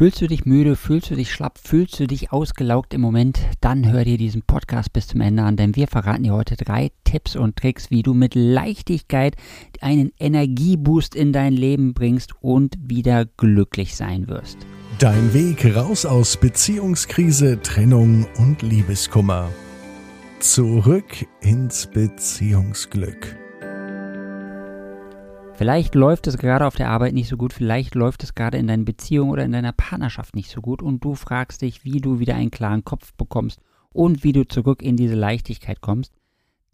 Fühlst du dich müde, fühlst du dich schlapp, fühlst du dich ausgelaugt im Moment? Dann hör dir diesen Podcast bis zum Ende an, denn wir verraten dir heute drei Tipps und Tricks, wie du mit Leichtigkeit einen Energieboost in dein Leben bringst und wieder glücklich sein wirst. Dein Weg raus aus Beziehungskrise, Trennung und Liebeskummer. Zurück ins Beziehungsglück. Vielleicht läuft es gerade auf der Arbeit nicht so gut, vielleicht läuft es gerade in deiner Beziehung oder in deiner Partnerschaft nicht so gut und du fragst dich, wie du wieder einen klaren Kopf bekommst und wie du zurück in diese Leichtigkeit kommst,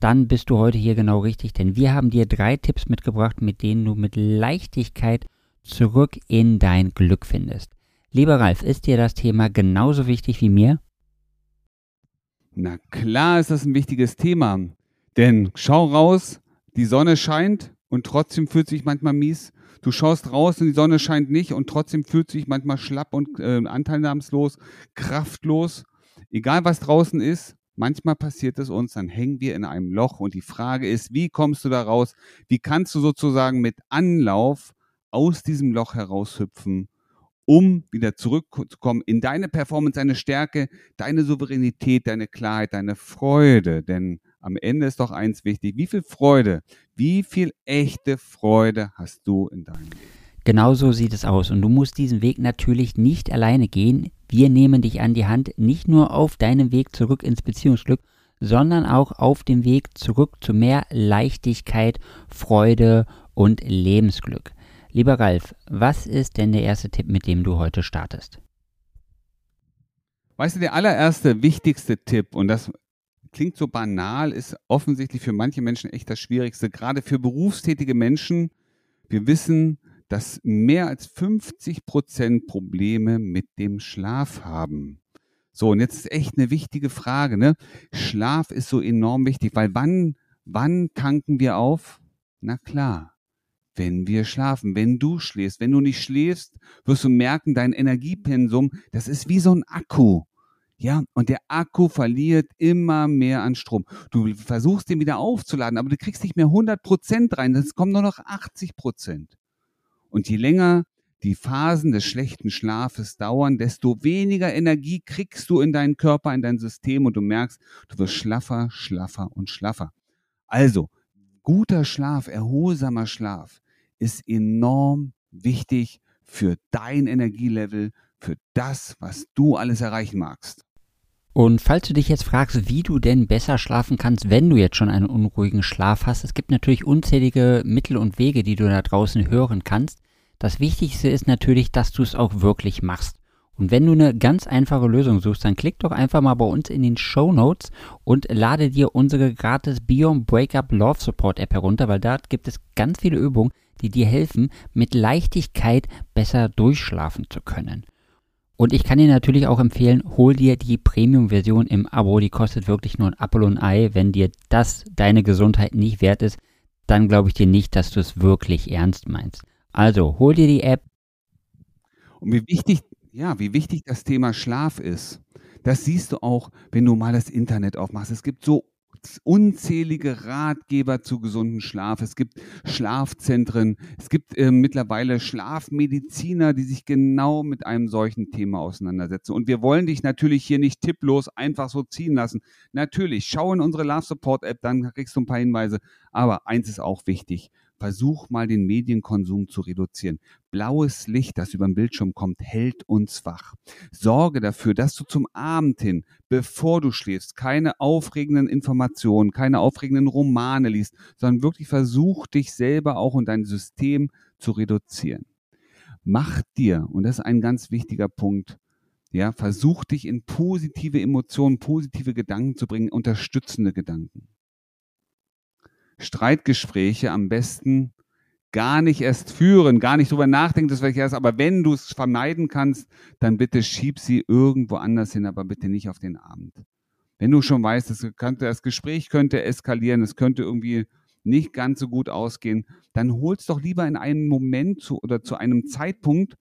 dann bist du heute hier genau richtig, denn wir haben dir drei Tipps mitgebracht, mit denen du mit Leichtigkeit zurück in dein Glück findest. Lieber Ralf, ist dir das Thema genauso wichtig wie mir? Na klar ist das ein wichtiges Thema, denn schau raus, die Sonne scheint, und trotzdem fühlt sich manchmal mies. Du schaust raus und die Sonne scheint nicht und trotzdem fühlt sich manchmal schlapp und äh, anteilnahmslos, kraftlos. Egal was draußen ist, manchmal passiert es uns, dann hängen wir in einem Loch und die Frage ist, wie kommst du da raus? Wie kannst du sozusagen mit Anlauf aus diesem Loch heraushüpfen, um wieder zurückzukommen in deine Performance, deine Stärke, deine Souveränität, deine Klarheit, deine Freude? Denn am Ende ist doch eins wichtig. Wie viel Freude, wie viel echte Freude hast du in deinem Leben? Genau so sieht es aus. Und du musst diesen Weg natürlich nicht alleine gehen. Wir nehmen dich an die Hand, nicht nur auf deinem Weg zurück ins Beziehungsglück, sondern auch auf dem Weg zurück zu mehr Leichtigkeit, Freude und Lebensglück. Lieber Ralf, was ist denn der erste Tipp, mit dem du heute startest? Weißt du, der allererste, wichtigste Tipp, und das klingt so banal, ist offensichtlich für manche Menschen echt das Schwierigste. Gerade für berufstätige Menschen. Wir wissen, dass mehr als 50 Prozent Probleme mit dem Schlaf haben. So, und jetzt ist echt eine wichtige Frage, ne? Schlaf ist so enorm wichtig, weil wann, wann tanken wir auf? Na klar, wenn wir schlafen, wenn du schläfst. Wenn du nicht schläfst, wirst du merken, dein Energiepensum, das ist wie so ein Akku. Ja, und der Akku verliert immer mehr an Strom. Du versuchst den wieder aufzuladen, aber du kriegst nicht mehr 100 Prozent rein. Das kommt nur noch 80 Prozent. Und je länger die Phasen des schlechten Schlafes dauern, desto weniger Energie kriegst du in deinen Körper, in dein System und du merkst, du wirst schlaffer, schlaffer und schlaffer. Also, guter Schlaf, erholsamer Schlaf ist enorm wichtig für dein Energielevel, für das, was du alles erreichen magst. Und falls du dich jetzt fragst, wie du denn besser schlafen kannst, wenn du jetzt schon einen unruhigen Schlaf hast, es gibt natürlich unzählige Mittel und Wege, die du da draußen hören kannst. Das Wichtigste ist natürlich, dass du es auch wirklich machst. Und wenn du eine ganz einfache Lösung suchst, dann klick doch einfach mal bei uns in den Show Notes und lade dir unsere gratis Beyond Breakup Love Support App herunter, weil da gibt es ganz viele Übungen, die dir helfen, mit Leichtigkeit besser durchschlafen zu können. Und ich kann dir natürlich auch empfehlen, hol dir die Premium-Version im Abo. Die kostet wirklich nur ein Apple und ein Ei. Wenn dir das deine Gesundheit nicht wert ist, dann glaube ich dir nicht, dass du es wirklich ernst meinst. Also hol dir die App. Und wie wichtig, ja, wie wichtig das Thema Schlaf ist. Das siehst du auch, wenn du mal das Internet aufmachst. Es gibt so unzählige Ratgeber zu gesunden Schlaf. Es gibt Schlafzentren. Es gibt äh, mittlerweile Schlafmediziner, die sich genau mit einem solchen Thema auseinandersetzen. Und wir wollen dich natürlich hier nicht tipplos einfach so ziehen lassen. Natürlich, schau in unsere Love Support App, dann kriegst du ein paar Hinweise. Aber eins ist auch wichtig. Versuch mal den Medienkonsum zu reduzieren. Blaues Licht, das über den Bildschirm kommt, hält uns wach. Sorge dafür, dass du zum Abend hin, bevor du schläfst, keine aufregenden Informationen, keine aufregenden Romane liest, sondern wirklich versuch dich selber auch und dein System zu reduzieren. Mach dir, und das ist ein ganz wichtiger Punkt, ja, versuch dich in positive Emotionen, positive Gedanken zu bringen, unterstützende Gedanken. Streitgespräche am besten gar nicht erst führen, gar nicht drüber nachdenken, das vielleicht erst, aber wenn du es vermeiden kannst, dann bitte schieb sie irgendwo anders hin, aber bitte nicht auf den Abend. Wenn du schon weißt, das, könnte, das Gespräch könnte eskalieren, es könnte irgendwie nicht ganz so gut ausgehen, dann hol's doch lieber in einen Moment zu oder zu einem Zeitpunkt,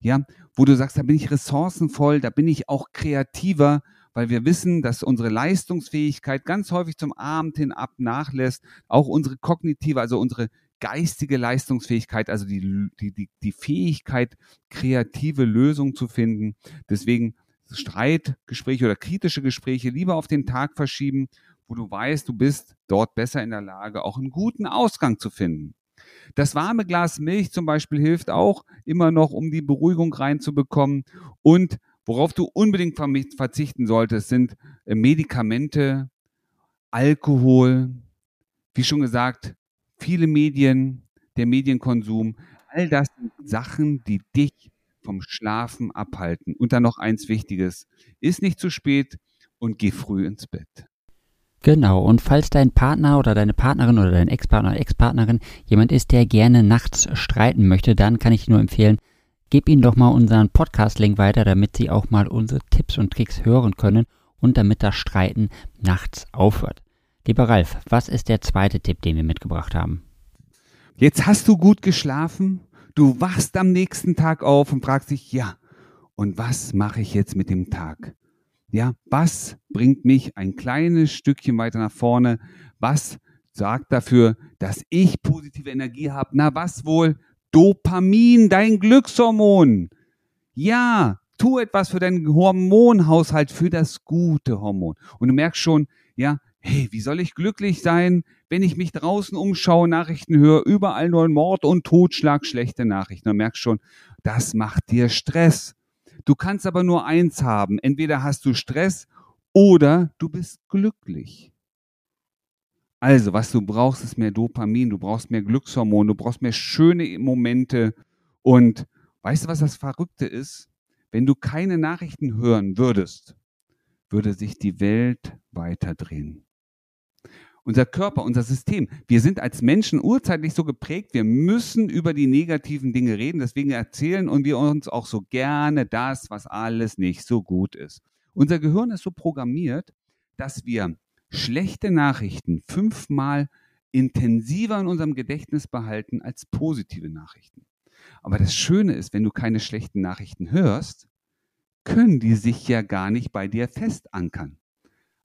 ja, wo du sagst, da bin ich ressourcenvoll, da bin ich auch kreativer weil wir wissen, dass unsere Leistungsfähigkeit ganz häufig zum Abend hin ab nachlässt. Auch unsere kognitive, also unsere geistige Leistungsfähigkeit, also die, die, die, die Fähigkeit, kreative Lösungen zu finden. Deswegen Streitgespräche oder kritische Gespräche lieber auf den Tag verschieben, wo du weißt, du bist dort besser in der Lage, auch einen guten Ausgang zu finden. Das warme Glas Milch zum Beispiel hilft auch immer noch, um die Beruhigung reinzubekommen. Und worauf du unbedingt verzichten solltest, sind äh, Medikamente, Alkohol, wie schon gesagt, viele Medien, der Medienkonsum. All das sind Sachen, die dich vom Schlafen abhalten. Und dann noch eins Wichtiges. Ist nicht zu spät und geh früh ins Bett. Genau, und falls dein Partner oder deine Partnerin oder dein Ex-Partner oder Ex-Partnerin jemand ist, der gerne nachts streiten möchte, dann kann ich dir nur empfehlen, gib ihnen doch mal unseren Podcast-Link weiter, damit sie auch mal unsere Tipps und Tricks hören können und damit das Streiten nachts aufhört. Lieber Ralf, was ist der zweite Tipp, den wir mitgebracht haben? Jetzt hast du gut geschlafen, du wachst am nächsten Tag auf und fragst dich, ja, und was mache ich jetzt mit dem Tag? Ja, was bringt mich ein kleines Stückchen weiter nach vorne? Was sorgt dafür, dass ich positive Energie habe? Na, was wohl? Dopamin, dein Glückshormon. Ja, tu etwas für deinen Hormonhaushalt, für das gute Hormon. Und du merkst schon, ja, hey, wie soll ich glücklich sein, wenn ich mich draußen umschaue, Nachrichten höre, überall nur Mord und Totschlag, schlechte Nachrichten. Du merkst schon, das macht dir Stress. Du kannst aber nur eins haben. Entweder hast du Stress oder du bist glücklich. Also, was du brauchst, ist mehr Dopamin, du brauchst mehr Glückshormone, du brauchst mehr schöne Momente. Und weißt du, was das Verrückte ist? Wenn du keine Nachrichten hören würdest, würde sich die Welt weiterdrehen unser Körper, unser System. Wir sind als Menschen urzeitlich so geprägt, wir müssen über die negativen Dinge reden. Deswegen erzählen und wir uns auch so gerne das, was alles nicht so gut ist. Unser Gehirn ist so programmiert, dass wir schlechte Nachrichten fünfmal intensiver in unserem Gedächtnis behalten als positive Nachrichten. Aber das Schöne ist, wenn du keine schlechten Nachrichten hörst, können die sich ja gar nicht bei dir festankern.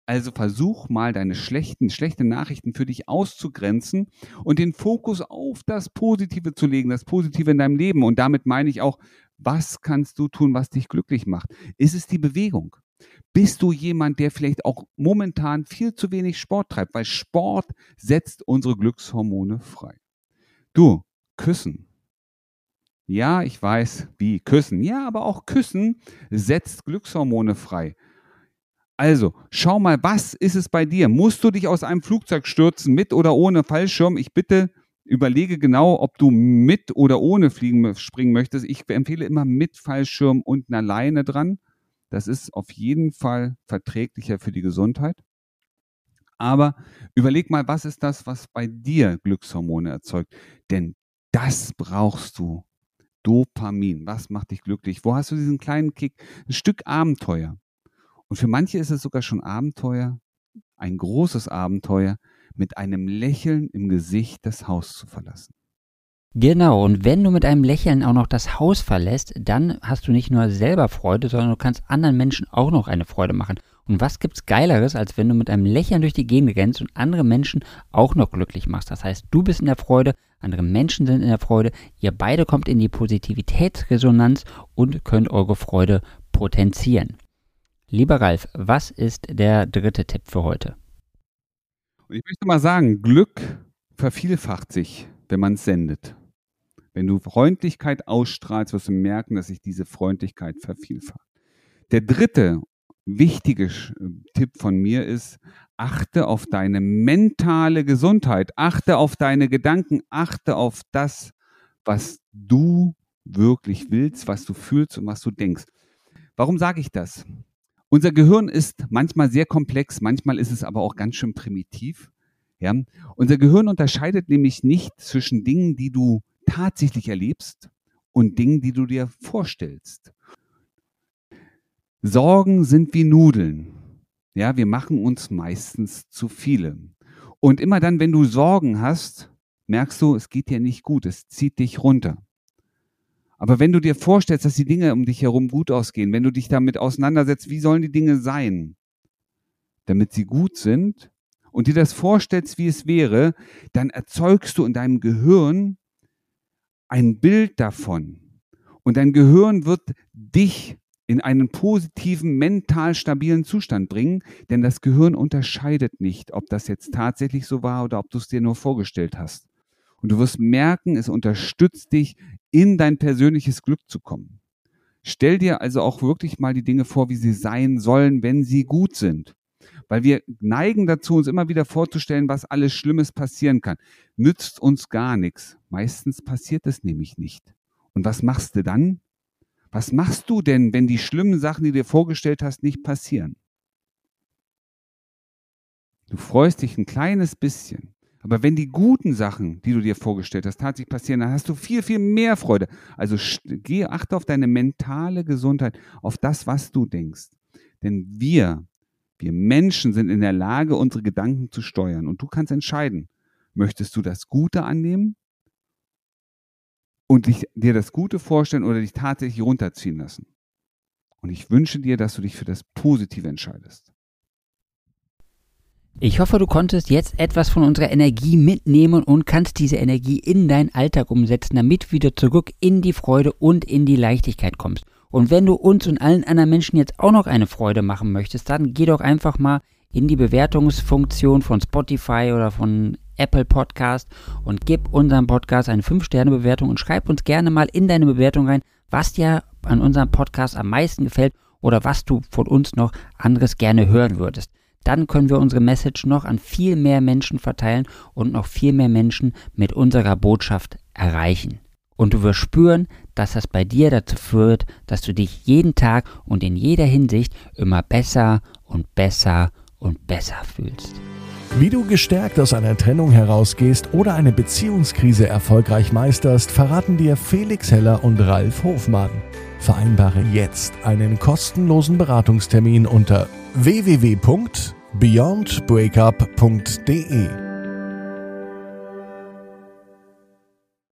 Also versuch mal deine schlechten, schlechte Nachrichten für dich auszugrenzen und den Fokus auf das Positive zu legen, das Positive in deinem Leben. Und damit meine ich auch, was kannst du tun, was dich glücklich macht? Ist es die Bewegung? Bist du jemand, der vielleicht auch momentan viel zu wenig Sport treibt? Weil Sport setzt unsere Glückshormone frei. Du, küssen. Ja, ich weiß, wie küssen. Ja, aber auch küssen setzt Glückshormone frei. Also, schau mal, was ist es bei dir? Musst du dich aus einem Flugzeug stürzen, mit oder ohne Fallschirm? Ich bitte, überlege genau, ob du mit oder ohne fliegen springen möchtest. Ich empfehle immer mit Fallschirm und einer Leine dran. Das ist auf jeden Fall verträglicher für die Gesundheit. Aber überleg mal, was ist das, was bei dir Glückshormone erzeugt? Denn das brauchst du. Dopamin. Was macht dich glücklich? Wo hast du diesen kleinen Kick? Ein Stück Abenteuer. Und für manche ist es sogar schon Abenteuer, ein großes Abenteuer, mit einem Lächeln im Gesicht das Haus zu verlassen. Genau, und wenn du mit einem Lächeln auch noch das Haus verlässt, dann hast du nicht nur selber Freude, sondern du kannst anderen Menschen auch noch eine Freude machen. Und was gibt's Geileres, als wenn du mit einem Lächeln durch die Gegend rennst und andere Menschen auch noch glücklich machst? Das heißt, du bist in der Freude, andere Menschen sind in der Freude, ihr beide kommt in die Positivitätsresonanz und könnt eure Freude potenzieren. Lieber Ralf, was ist der dritte Tipp für heute? ich möchte mal sagen, Glück vervielfacht sich, wenn man es sendet. Wenn du Freundlichkeit ausstrahlst, wirst du merken, dass sich diese Freundlichkeit vervielfacht. Der dritte wichtige Tipp von mir ist, achte auf deine mentale Gesundheit, achte auf deine Gedanken, achte auf das, was du wirklich willst, was du fühlst und was du denkst. Warum sage ich das? Unser Gehirn ist manchmal sehr komplex, manchmal ist es aber auch ganz schön primitiv. Ja? Unser Gehirn unterscheidet nämlich nicht zwischen Dingen, die du tatsächlich erlebst und Dingen, die du dir vorstellst. Sorgen sind wie Nudeln. Ja, wir machen uns meistens zu viele. Und immer dann, wenn du Sorgen hast, merkst du, es geht dir nicht gut, es zieht dich runter. Aber wenn du dir vorstellst, dass die Dinge um dich herum gut ausgehen, wenn du dich damit auseinandersetzt, wie sollen die Dinge sein, damit sie gut sind und dir das vorstellst, wie es wäre, dann erzeugst du in deinem Gehirn ein Bild davon. Und dein Gehirn wird dich in einen positiven, mental stabilen Zustand bringen, denn das Gehirn unterscheidet nicht, ob das jetzt tatsächlich so war oder ob du es dir nur vorgestellt hast. Und du wirst merken, es unterstützt dich, in dein persönliches Glück zu kommen. Stell dir also auch wirklich mal die Dinge vor, wie sie sein sollen, wenn sie gut sind. Weil wir neigen dazu, uns immer wieder vorzustellen, was alles Schlimmes passieren kann. Nützt uns gar nichts. Meistens passiert es nämlich nicht. Und was machst du dann? Was machst du denn, wenn die schlimmen Sachen, die du dir vorgestellt hast, nicht passieren? Du freust dich ein kleines bisschen. Aber wenn die guten Sachen, die du dir vorgestellt hast, tatsächlich passieren, dann hast du viel, viel mehr Freude. Also geh, achte auf deine mentale Gesundheit, auf das, was du denkst. Denn wir, wir Menschen sind in der Lage, unsere Gedanken zu steuern. Und du kannst entscheiden, möchtest du das Gute annehmen und dich, dir das Gute vorstellen oder dich tatsächlich runterziehen lassen. Und ich wünsche dir, dass du dich für das Positive entscheidest. Ich hoffe, du konntest jetzt etwas von unserer Energie mitnehmen und kannst diese Energie in deinen Alltag umsetzen, damit du wieder zurück in die Freude und in die Leichtigkeit kommst. Und wenn du uns und allen anderen Menschen jetzt auch noch eine Freude machen möchtest, dann geh doch einfach mal in die Bewertungsfunktion von Spotify oder von Apple Podcast und gib unserem Podcast eine 5-Sterne-Bewertung und schreib uns gerne mal in deine Bewertung rein, was dir an unserem Podcast am meisten gefällt oder was du von uns noch anderes gerne hören würdest. Dann können wir unsere Message noch an viel mehr Menschen verteilen und noch viel mehr Menschen mit unserer Botschaft erreichen. Und du wirst spüren, dass das bei dir dazu führt, dass du dich jeden Tag und in jeder Hinsicht immer besser und besser und besser fühlst. Wie du gestärkt aus einer Trennung herausgehst oder eine Beziehungskrise erfolgreich meisterst, verraten dir Felix Heller und Ralf Hofmann. Vereinbare jetzt einen kostenlosen Beratungstermin unter www.beyondbreakup.de.